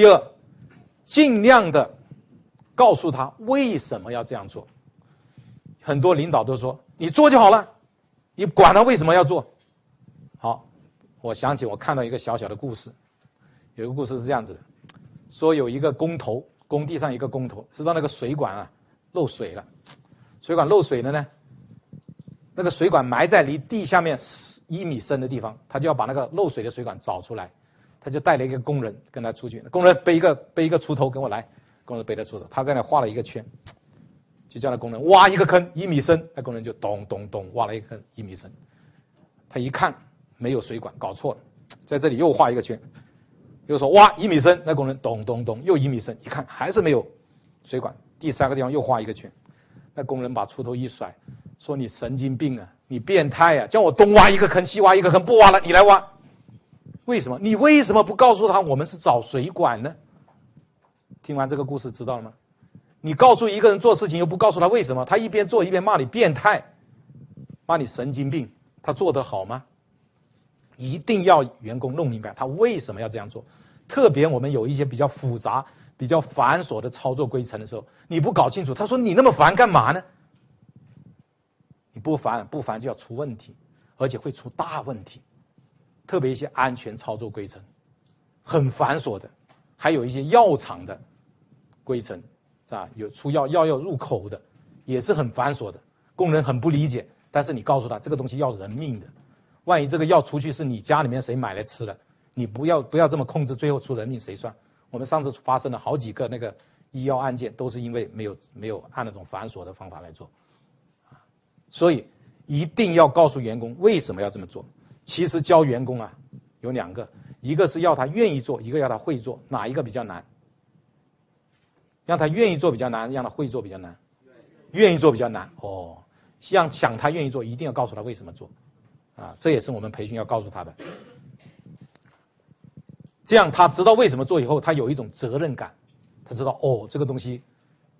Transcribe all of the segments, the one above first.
第二，尽量的告诉他为什么要这样做。很多领导都说：“你做就好了，你管他为什么要做。”好，我想起我看到一个小小的故事，有一个故事是这样子的：说有一个工头，工地上一个工头，知道那个水管啊漏水了，水管漏水了呢，那个水管埋在离地下面一米深的地方，他就要把那个漏水的水管找出来。他就带了一个工人跟他出去，工人背一个背一个锄头跟我来，工人背着锄头，他在那画了一个圈，就叫那工人挖一个坑一米深，那工人就咚咚咚挖了一个坑一米深，他一看没有水管，搞错了，在这里又画一个圈，又说挖一米深，那工人咚咚咚又一米深，一看还是没有水管，第三个地方又画一个圈，那工人把锄头一甩，说你神经病啊，你变态啊，叫我东挖一个坑西挖一个坑，不挖了，你来挖。为什么？你为什么不告诉他我们是找水管呢？听完这个故事知道了吗？你告诉一个人做事情又不告诉他为什么，他一边做一边骂你变态，骂你神经病，他做得好吗？一定要员工弄明白他为什么要这样做。特别我们有一些比较复杂、比较繁琐的操作规程的时候，你不搞清楚，他说你那么烦干嘛呢？你不烦不烦就要出问题，而且会出大问题。特别一些安全操作规程，很繁琐的，还有一些药厂的规程，是吧？有出药药要入口的，也是很繁琐的，工人很不理解。但是你告诉他，这个东西要人命的，万一这个药出去是你家里面谁买来吃的，你不要不要这么控制，最后出人命谁算？我们上次发生了好几个那个医药案件，都是因为没有没有按那种繁琐的方法来做，所以一定要告诉员工为什么要这么做。其实教员工啊，有两个，一个是要他愿意做，一个要他会做，哪一个比较难？让他愿意做比较难，让他会做比较难。愿意做比较难哦，像想他愿意做，一定要告诉他为什么做，啊，这也是我们培训要告诉他的。这样他知道为什么做以后，他有一种责任感，他知道哦，这个东西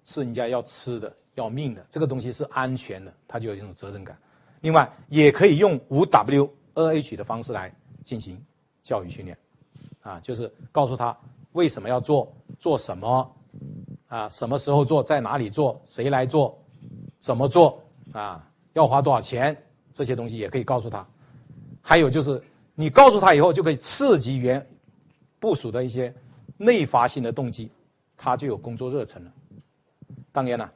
是人家要吃的、要命的，这个东西是安全的，他就有一种责任感。另外，也可以用五 W。二 H 的方式来进行教育训练，啊，就是告诉他为什么要做，做什么，啊，什么时候做，在哪里做，谁来做，怎么做，啊，要花多少钱，这些东西也可以告诉他。还有就是，你告诉他以后，就可以刺激原部署的一些内发性的动机，他就有工作热忱了。当然了，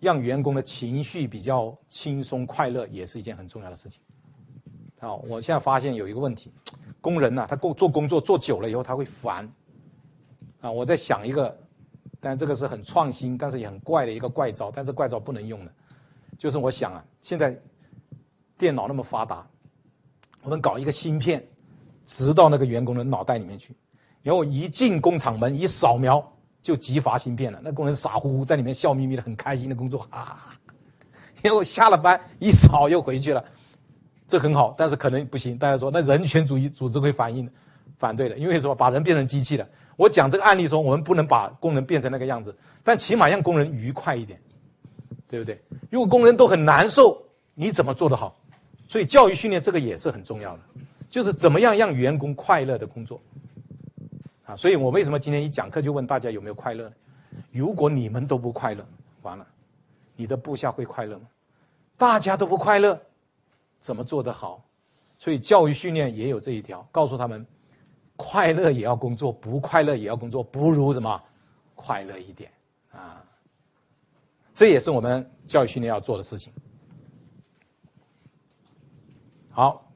让员工的情绪比较轻松快乐，也是一件很重要的事情。啊，我现在发现有一个问题，工人呢，他工做工作做久了以后他会烦。啊，我在想一个，但这个是很创新，但是也很怪的一个怪招，但是怪招不能用的，就是我想啊，现在电脑那么发达，我们搞一个芯片，植到那个员工的脑袋里面去，然后一进工厂门一扫描就激发芯片了，那工人傻乎乎在里面笑眯眯的很开心的工作哈啊，然后下了班一扫又回去了。这很好，但是可能不行。大家说，那人权主义组织会反应反对的，因为什么？把人变成机器了。我讲这个案例说，我们不能把工人变成那个样子，但起码让工人愉快一点，对不对？如果工人都很难受，你怎么做得好？所以教育训练这个也是很重要的，就是怎么样让员工快乐的工作啊。所以我为什么今天一讲课就问大家有没有快乐？如果你们都不快乐，完了，你的部下会快乐吗？大家都不快乐。怎么做得好？所以教育训练也有这一条，告诉他们，快乐也要工作，不快乐也要工作，不如什么快乐一点啊！这也是我们教育训练要做的事情。好。